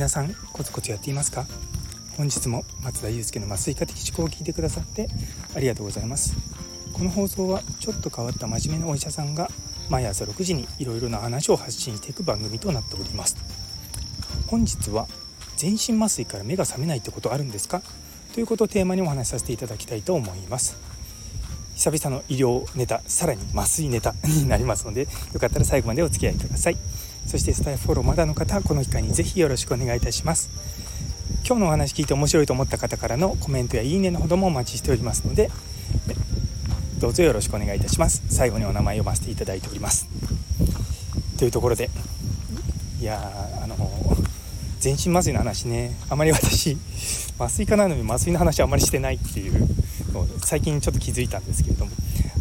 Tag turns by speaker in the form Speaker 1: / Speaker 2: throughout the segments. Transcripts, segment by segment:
Speaker 1: 皆さんコツコツやっていますか？本日も松田祐介の麻酔科的思考を聞いてくださってありがとうございます。この放送はちょっと変わった真面目なお医者さんが毎朝6時にいろいろな話を発信していく番組となっております。本日は全身麻酔から目が覚めないってことあるんですか？ということをテーマにお話しさせていただきたいと思います。久々の医療ネタさらに麻酔ネタになりますのでよかったら最後までお付き合いください。そしてスタイフフォローまだの方はこの機会にぜひよろしくお願いいたします。今日のお話聞いて面白いと思った方からのコメントやいいねのほどもお待ちしておりますのでどうぞよろしくお願いいたします。最後にお名前読ませていただいております。というところでいやあの全身麻酔の話ね。あまり私麻酔科なのに麻酔の話あまりしてないっていう最近ちょっと気づいたんですけれども。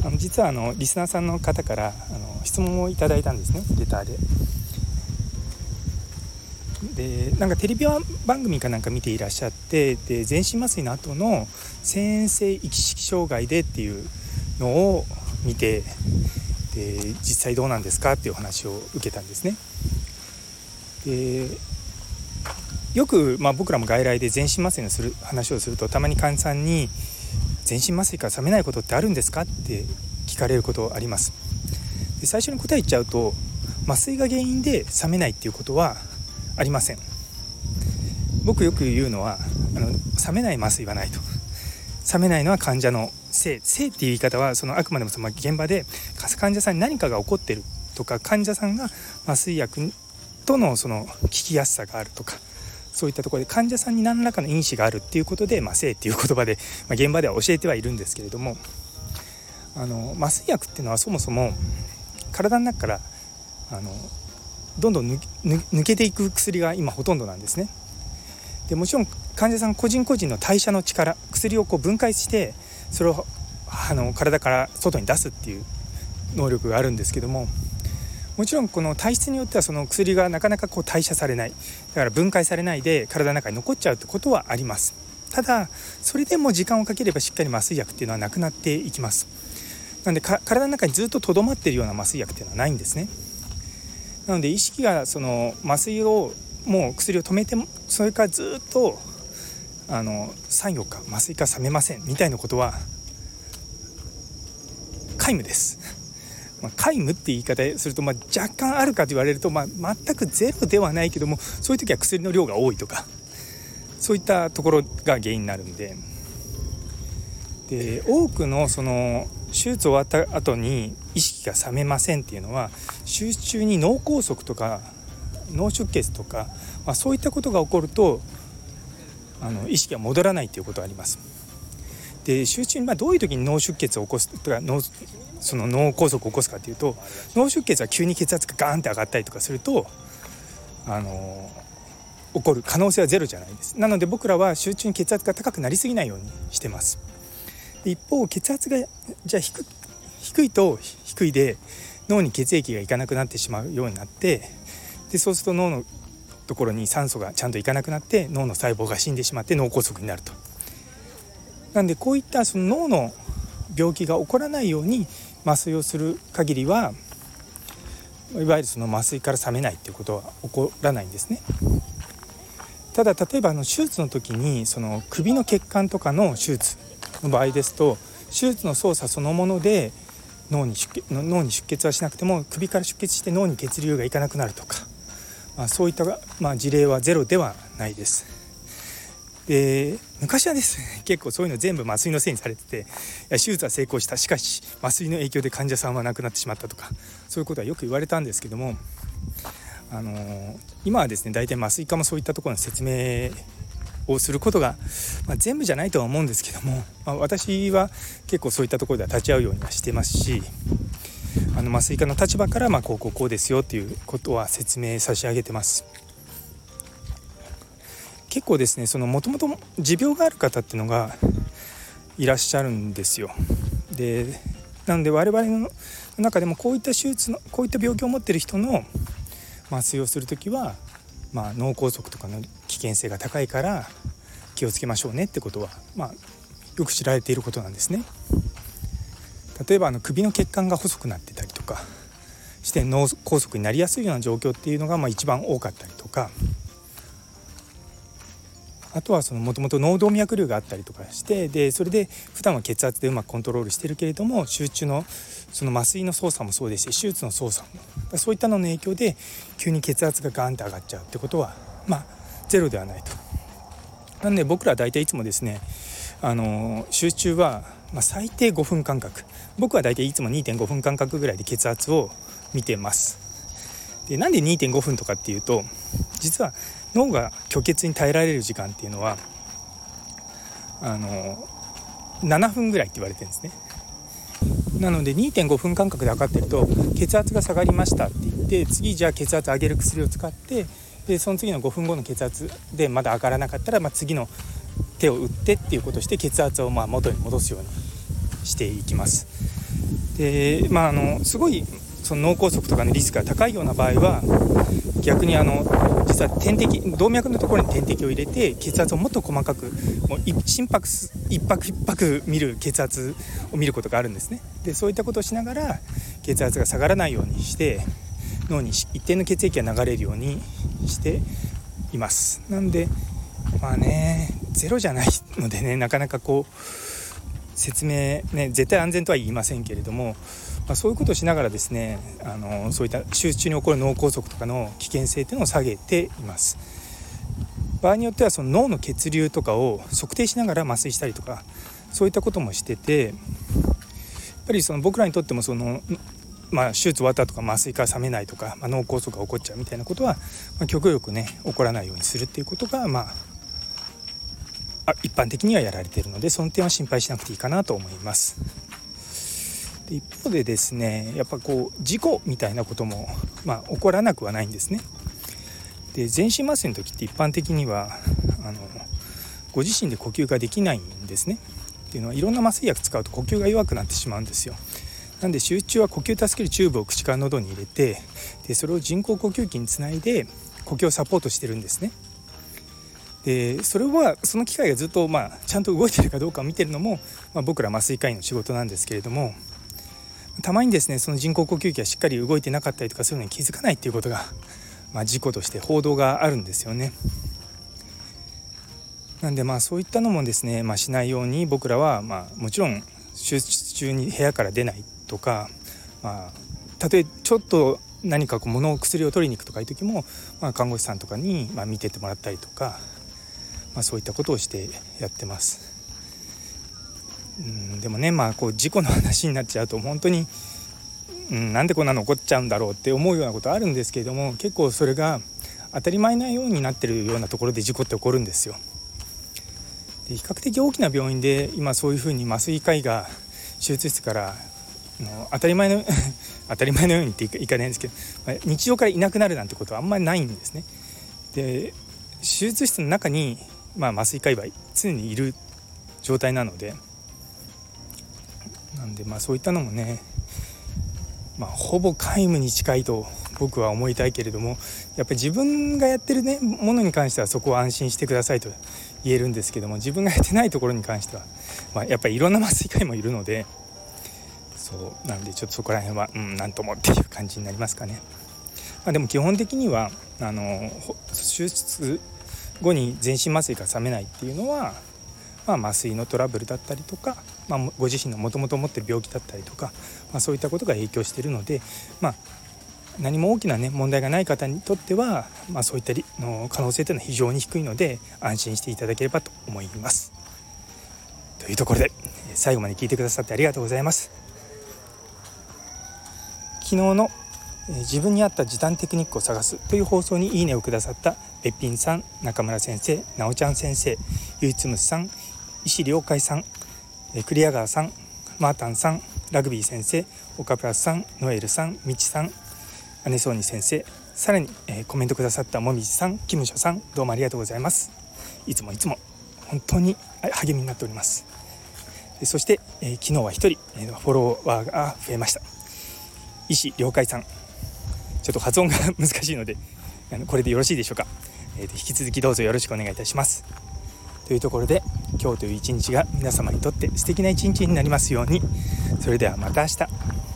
Speaker 1: あの実はあのリスナーさんの方からあの質問をいただいたんですねレターで。でなんかテレビ番組かなんか見ていらっしゃってで全身麻酔の後の先生意識障害でっていうのを見てで実際どうなんですかっていう話を受けたんですね。でよく、まあ、僕らも外来で全身麻酔のする話をするとたまに患者さんに「全身麻酔から覚めないことってあるんですか?」って聞かれることあります。で最初に答えちゃうと麻酔が原因で覚めないっていうことはありません。僕よく言うのはあの冷めない麻酔はないと。冷めないのは患者の性性っていう言い方はそのあくまでもその現場で患者さんに何かが起こってるとか患者さんが麻酔薬とのその効きやすさがあるとかそういったところで患者さんに何らかの因子があるっていうことで、まあ、性っていう言葉で、まあ、現場では教えてはいるんですけれどもあの麻酔薬っていうのはそもそも体の中からあのどんどん抜けていく薬が今ほとんどなんですね。でもちろん患者さん個人個人の代謝の力薬をこう分解してそれをあの体から外に出すっていう能力があるんですけどももちろんこの体質によってはその薬がなかなかこう代謝されない。だから分解されないで体の中に残っちゃうってことはあります。ただそれでも時間をかければしっかり麻酔薬っていうのはなくなっていきます。なので体の中にずっととどまっているような麻酔薬っていうのはないんですね。なので意識がその麻酔をもう薬を止めてもそれからずっとあの34日麻酔から冷めませんみたいなことは皆無です。まあ、皆無って言い方すると、まあ、若干あるかと言われると、まあ、全くゼロではないけどもそういう時は薬の量が多いとかそういったところが原因になるんでで多くのその手術終わった後に意識が覚めませんっていうのは手術中に脳梗塞とか脳出血とか、まあ、そういったことが起こるとあの意識が戻らないっていうことがあります。で手術中にまあどういう時に脳出血を起こすとか脳その脳梗塞を起こすかっていうと脳出血は急に血圧がガーンって上がったりとかするとあの起こる可能性はゼロじゃないですなので僕らは手術中に血圧が高くなりすぎないようにしてます一方血圧がじゃあ低低いと低いで脳に血液がいかなくなってしまうようになってでそうすると脳のところに酸素がちゃんといかなくなって脳の細胞が死んでしまって脳梗塞になると。なんでこういったその脳の病気が起こらないように麻酔をする限りはいわゆるその麻酔から覚めないっていうことは起こらないんですね。ただ例えばあの手術の時にその首の血管とかの手術の場合ですと手術の操作そのもので脳に出血脳に出血はしなくても首から出血して脳に血流がいかなくなるとか、まあ、そういった、まあ、事例はゼロではないです。で昔はですね結構そういうの全部麻酔のせいにされてて手術は成功したしかし麻酔の影響で患者さんは亡くなってしまったとかそういうことはよく言われたんですけども、あの、今はですね大体麻酔科もそういったところの説明をすることが、まあ、全部じゃないとは思うんですけども、まあ、私は結構そういったところでは立ち会うようにはしてますしあの麻酔科の立場からまあこうこうこうですよっていうことは説明差し上げてます。結構ですねそのもともと持病がある方っていうのがいらっしゃるんですよ。でなので我々の中でもこういった手術のこういった病気を持ってる人の麻酔をする時はまあ、脳梗塞とかの険性が高いから気をつけましょうねってことは、まあ、よく知られていることなんですね。例えばあの首の血管が細くなってたりとかして脳梗塞になりやすいような状況っていうのがまあ一番多かったりとかあとはもともと脳動脈瘤があったりとかしてでそれで普段は血圧でうまくコントロールしてるけれども集中のその麻酔の操作もそうですし手術の操作もそういったのの影響で急に血圧がガンって上がっちゃうってことはまあゼロではないと。なんで僕ら大体いつもですねあの集中は、ま最低5分間隔。僕は大体いつも2.5分間隔ぐらいで血圧を見てます。でなんで2.5分とかっていうと実は脳が虚血に耐えられる時間っていうのはあの7分ぐらいって言われてるんですね。なので2.5分間隔で測ってると血圧が下がりましたって言って次じゃあ血圧上げる薬を使ってでその次の5分後の血圧でまだ上がらなかったら、まあ、次の手を打ってっていうことをして血圧をまあ元に戻すようにしていきます。でまああのすごいその脳梗塞とかのリスクが高いような場合は逆にあの実は点滴動脈のところに点滴を入れて血圧をもっと細かくもう心拍一拍一拍見る血圧を見ることがあるんですねでそういったことをしながら血圧が下がらないようにして脳に一定の血液が流れるようにしています。なんでまあねゼロじゃないのでねなかなかこう説明ね絶対安全とは言いませんけれども、まあ、そういうことをしながらですねあのそういった手術中に起こる脳梗塞とかの危険性というのを下げています。場合によってはその脳の血流とかを測定しながら麻酔したりとかそういったこともしててやっぱりその僕らにとってもそのまあ、手術終わったとか麻酔から冷めないとか、まあ、脳梗塞が起こっちゃうみたいなことは、まあ、極力ね起こらないようにするっていうことが、まあ、一般的にはやられているのでその点は心配しなくていいかなと思います。で一方でですねやっぱこう事故みたいなことも、まあ、起こらなくはないんですね。で全身麻酔の時って一般的にはあのご自身で呼吸ができないんですね。っていうのはいろんな麻酔薬使うと呼吸が弱くなってしまうんですよ。なんで集中は呼吸助けるチューブを口から喉に入れてでそれを人工呼吸器につないで呼吸をサポートしてるんですね。でそれはその機械がずっと、まあ、ちゃんと動いてるかどうかを見てるのも、まあ、僕ら麻酔科医の仕事なんですけれどもたまにですねその人工呼吸器がしっかり動いてなかったりとかするのに気づかないっていうことが、まあ、事故として報道があるんですよね。なんでまあそういったのもですね、まあ、しないように僕らはまあもちろん手術中に部屋から出ないとか、まあ、たとえちょっと何かこう物を薬を取りに行くとかいう時も、まあ、看護師さんとかに、まあ、見ててもらったりとか、まあ、そういったことをしてやってます。うんでもねまあこう事故の話になっちゃうと本当に、うん、なんでこんなの起こっちゃうんだろうって思うようなことあるんですけれども結構それが当たり前なようになってるようなところで事故って起こるんですよ。で比較的大きな病院で今そういうふうに麻酔科医が手術室からの当たり前の 当たり前のようにっていかないんですけど、まあ、日常からいなくなるなんてことはあんまりないんですね。で手術室の中に、まあ、麻酔科医は常にいる状態なのでなんでまあそういったのもね、まあ、ほぼ皆無に近いと僕は思いたいけれどもやっぱり自分がやってるねものに関してはそこを安心してくださいと言えるんですけども自分がやってないところに関しては、まあ、やっぱりいろんな麻酔科医もいるのでそうなんでちょっとそこら辺はうん何ともっていう感じになりますかね。まあ、でも基本的にはあの手術後に全身麻酔が冷めないっていうのは、まあ、麻酔のトラブルだったりとか、まあ、ご自身のもともと持ってる病気だったりとか、まあ、そういったことが影響しているので、まあ、何も大きな、ね、問題がない方にとっては、まあ、そういったの可能性というのは非常に低いので安心していただければと思います。というところで最後まで聞いてくださってありがとうございます。昨日の自分に合った時短テクニックを探すという放送にいいねをくださったべっぴんさん中村先生なおちゃん先生ゆいつむさん石良海さんクリアガーさんマータンさんラグビー先生岡プラスさんノエルさんみちさん姉ソーニ先生さらに、え、コメントくださったもみじさんキムショさんどうもありがとうございます。いつもいつも本当に励みになっております。そして、え、昨日は1人、え、フォロワーが増えました。医師了解さん。ちょっと発音が難しいので これでよろしいでしょうか、えー、引き続きどうぞよろしくお願いいたします。というところで今日という一日が皆様にとって素敵な一日になりますように。それではまた明日。